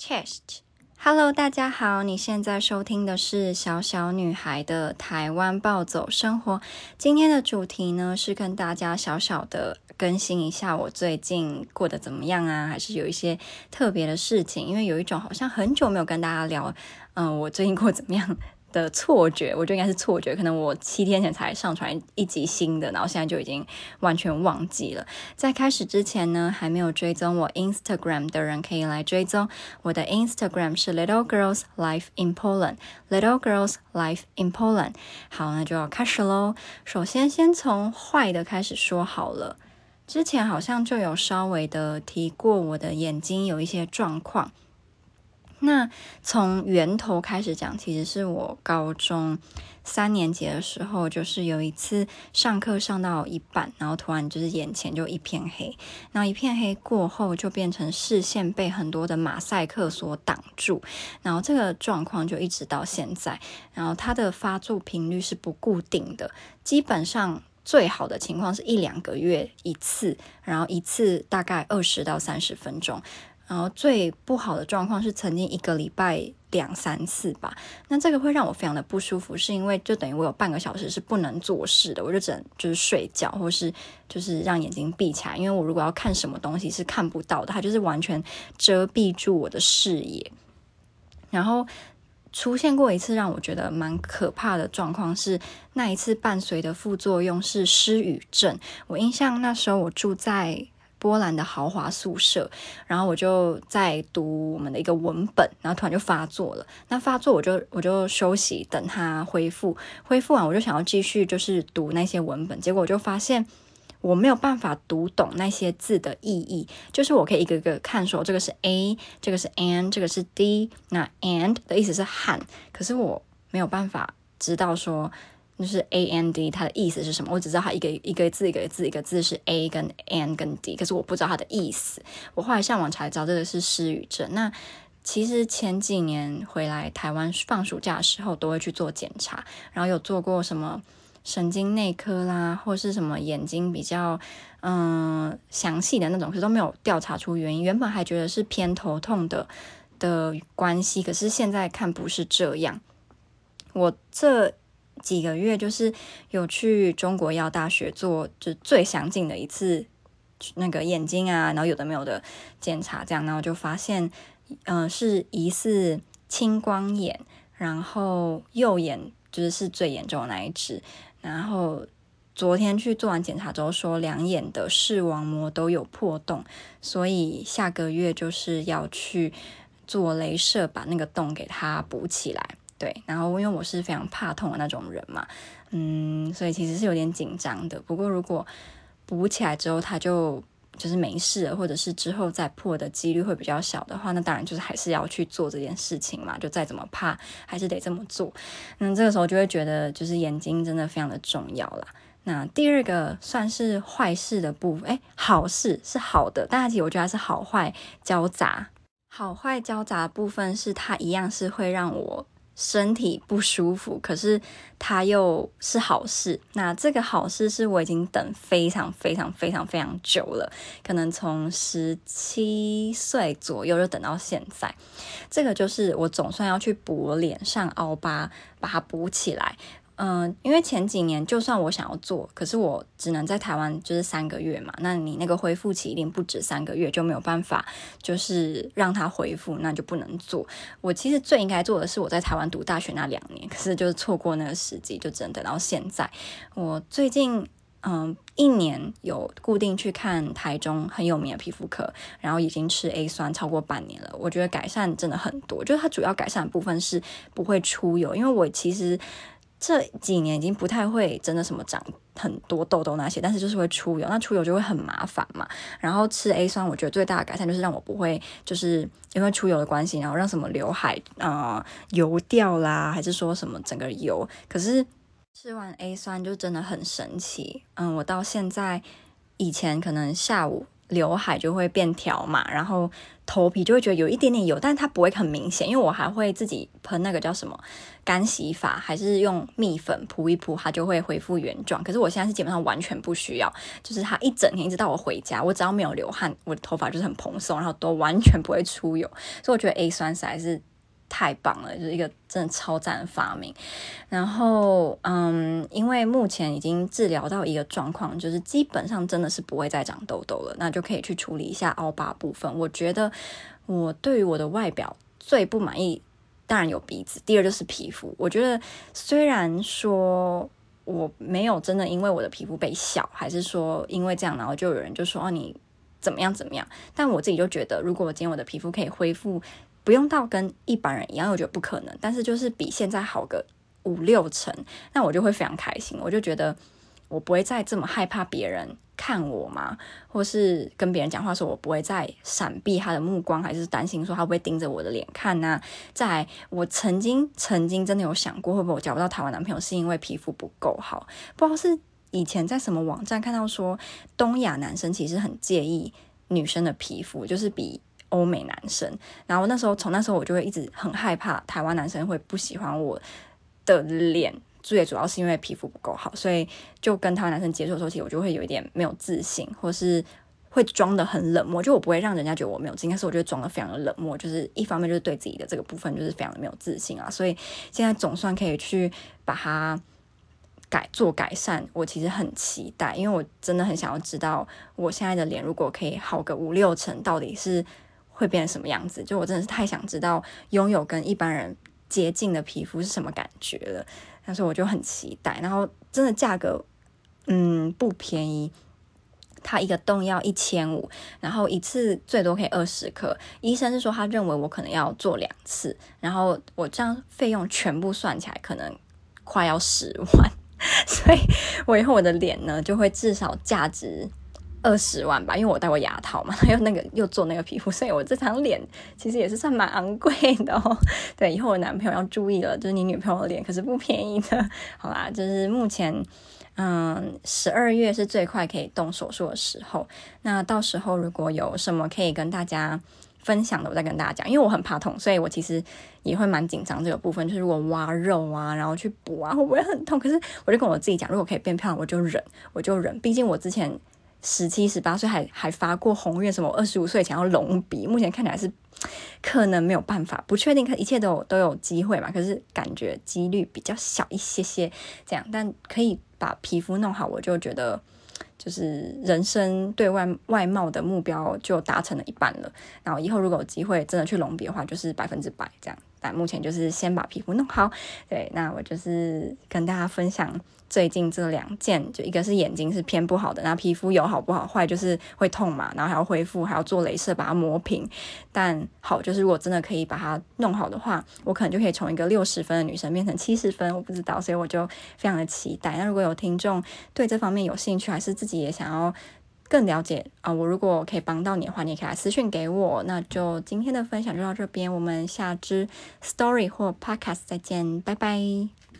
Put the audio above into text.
Chest，Hello，大家好，你现在收听的是小小女孩的台湾暴走生活。今天的主题呢，是跟大家小小的更新一下我最近过得怎么样啊，还是有一些特别的事情？因为有一种好像很久没有跟大家聊，嗯、我最近过得怎么样？的错觉，我觉得应该是错觉。可能我七天前才上传一集新的，然后现在就已经完全忘记了。在开始之前呢，还没有追踪我 Instagram 的人可以来追踪。我的 Instagram 是 Little Girls Life in Poland。Little Girls Life in Poland。好，那就要开始喽。首先，先从坏的开始说好了。之前好像就有稍微的提过，我的眼睛有一些状况。那从源头开始讲，其实是我高中三年级的时候，就是有一次上课上到一半，然后突然就是眼前就一片黑，然后一片黑过后就变成视线被很多的马赛克所挡住，然后这个状况就一直到现在，然后它的发作频率是不固定的，基本上最好的情况是一两个月一次，然后一次大概二十到三十分钟。然后最不好的状况是曾经一个礼拜两三次吧，那这个会让我非常的不舒服，是因为就等于我有半个小时是不能做事的，我就只能就是睡觉，或是就是让眼睛闭起来，因为我如果要看什么东西是看不到的，它就是完全遮蔽住我的视野。然后出现过一次让我觉得蛮可怕的状况是，那一次伴随的副作用是失语症。我印象那时候我住在。波兰的豪华宿舍，然后我就在读我们的一个文本，然后突然就发作了。那发作我就我就休息，等它恢复。恢复完我就想要继续就是读那些文本，结果我就发现我没有办法读懂那些字的意义。就是我可以一个个看说，这个是 A，这个是 and，这个是 D。那 and 的意思是和，可是我没有办法知道说。就是 A N D，它的意思是什么？我只知道它一个一个字一个字一个字是 A 跟 N 跟 D，可是我不知道它的意思。我后来上网才知道这个是失语症。那其实前几年回来台湾放暑假的时候，都会去做检查，然后有做过什么神经内科啦，或是什么眼睛比较嗯详细的那种，可是都没有调查出原因。原本还觉得是偏头痛的的关系，可是现在看不是这样。我这。几个月就是有去中国药大学做就最详尽的一次那个眼睛啊，然后有的没有的检查，这样，然后就发现，嗯、呃，是疑似青光眼，然后右眼就是是最严重的那一只，然后昨天去做完检查之后说两眼的视网膜都有破洞，所以下个月就是要去做镭射把那个洞给它补起来。对，然后因为我是非常怕痛的那种人嘛，嗯，所以其实是有点紧张的。不过如果补起来之后它就就是没事了，或者是之后再破的几率会比较小的话，那当然就是还是要去做这件事情嘛。就再怎么怕，还是得这么做。那这个时候就会觉得，就是眼睛真的非常的重要啦。那第二个算是坏事的部分，哎，好事是好的，但其实我觉得它是好坏交杂。好坏交杂的部分是它一样是会让我。身体不舒服，可是它又是好事。那这个好事是我已经等非常非常非常非常久了，可能从十七岁左右就等到现在。这个就是我总算要去补脸上凹疤，把它补起来。嗯，因为前几年就算我想要做，可是我只能在台湾就是三个月嘛，那你那个恢复期一定不止三个月，就没有办法就是让它恢复，那就不能做。我其实最应该做的是我在台湾读大学那两年，可是就是错过那个时机，就只能等到现在。我最近嗯一年有固定去看台中很有名的皮肤科，然后已经吃 A 酸超过半年了，我觉得改善真的很多。就是它主要改善的部分是不会出油，因为我其实。这几年已经不太会真的什么长很多痘痘那些，但是就是会出油，那出油就会很麻烦嘛。然后吃 A 酸，我觉得最大的改善就是让我不会就是因为出油的关系，然后让什么刘海呃油掉啦，还是说什么整个油。可是吃完 A 酸就真的很神奇，嗯，我到现在以前可能下午刘海就会变条嘛，然后头皮就会觉得有一点点油，但是它不会很明显，因为我还会自己喷那个叫什么干洗发，还是用蜜粉扑一扑，它就会恢复原状。可是我现在是基本上完全不需要，就是它一整天一直到我回家，我只要没有流汗，我的头发就是很蓬松，然后都完全不会出油，所以我觉得 A 酸实在是。太棒了，就是一个真的超赞的发明。然后，嗯，因为目前已经治疗到一个状况，就是基本上真的是不会再长痘痘了，那就可以去处理一下凹疤部分。我觉得我对于我的外表最不满意，当然有鼻子，第二就是皮肤。我觉得虽然说我没有真的因为我的皮肤被笑，还是说因为这样，然后就有人就说哦，你怎么样怎么样，但我自己就觉得，如果我今天我的皮肤可以恢复。不用到跟一般人一样，我觉得不可能。但是就是比现在好个五六成，那我就会非常开心。我就觉得我不会再这么害怕别人看我嘛，或是跟别人讲话的时候，我不会再闪避他的目光，还是担心说他会不会盯着我的脸看呢、啊？在我曾经曾经真的有想过，会不会我交不到台湾男朋友是因为皮肤不够好？不知道是以前在什么网站看到说，东亚男生其实很介意女生的皮肤，就是比。欧美男生，然后那时候从那时候我就会一直很害怕台湾男生会不喜欢我的脸，最主要是因为皮肤不够好，所以就跟台湾男生接触的时候，其实我就会有一点没有自信，或是会装得很冷漠，就我不会让人家觉得我没有自信，但是我觉得装得非常的冷漠，就是一方面就是对自己的这个部分就是非常的没有自信啊，所以现在总算可以去把它改做改善，我其实很期待，因为我真的很想要知道我现在的脸如果可以好个五六成，到底是。会变成什么样子？就我真的是太想知道拥有跟一般人接近的皮肤是什么感觉了。但是我就很期待。然后真的价格，嗯，不便宜。它一个洞要一千五，然后一次最多可以二十颗。医生是说他认为我可能要做两次，然后我这样费用全部算起来可能快要十万。所以我以后我的脸呢就会至少价值。二十万吧，因为我戴过牙套嘛，又那个又做那个皮肤，所以我这张脸其实也是算蛮昂贵的哦。对，以后我男朋友要注意了，就是你女朋友的脸可是不便宜的。好啦，就是目前，嗯，十二月是最快可以动手术的时候。那到时候如果有什么可以跟大家分享的，我再跟大家讲。因为我很怕痛，所以我其实也会蛮紧张这个部分。就是如果挖肉啊，然后去补啊，会不会很痛？可是我就跟我自己讲，如果可以变漂亮，我就忍，我就忍。毕竟我之前。十七、十八岁还还发过宏愿，什么二十五岁前要隆鼻，目前看起来是可能没有办法，不确定，可一切都有都有机会嘛。可是感觉几率比较小一些些，这样，但可以把皮肤弄好，我就觉得就是人生对外外貌的目标就达成了一半了。然后以后如果有机会真的去隆鼻的话，就是百分之百这样。但目前就是先把皮肤弄好。对，那我就是跟大家分享。最近这两件，就一个是眼睛是偏不好的，然后皮肤有好不好坏，就是会痛嘛，然后还要恢复，还要做镭射把它磨平。但好就是如果真的可以把它弄好的话，我可能就可以从一个六十分的女生变成七十分，我不知道，所以我就非常的期待。那如果有听众对这方面有兴趣，还是自己也想要更了解啊，我如果可以帮到你的话，你可以来私信给我。那就今天的分享就到这边，我们下支 story 或 podcast 再见，拜拜。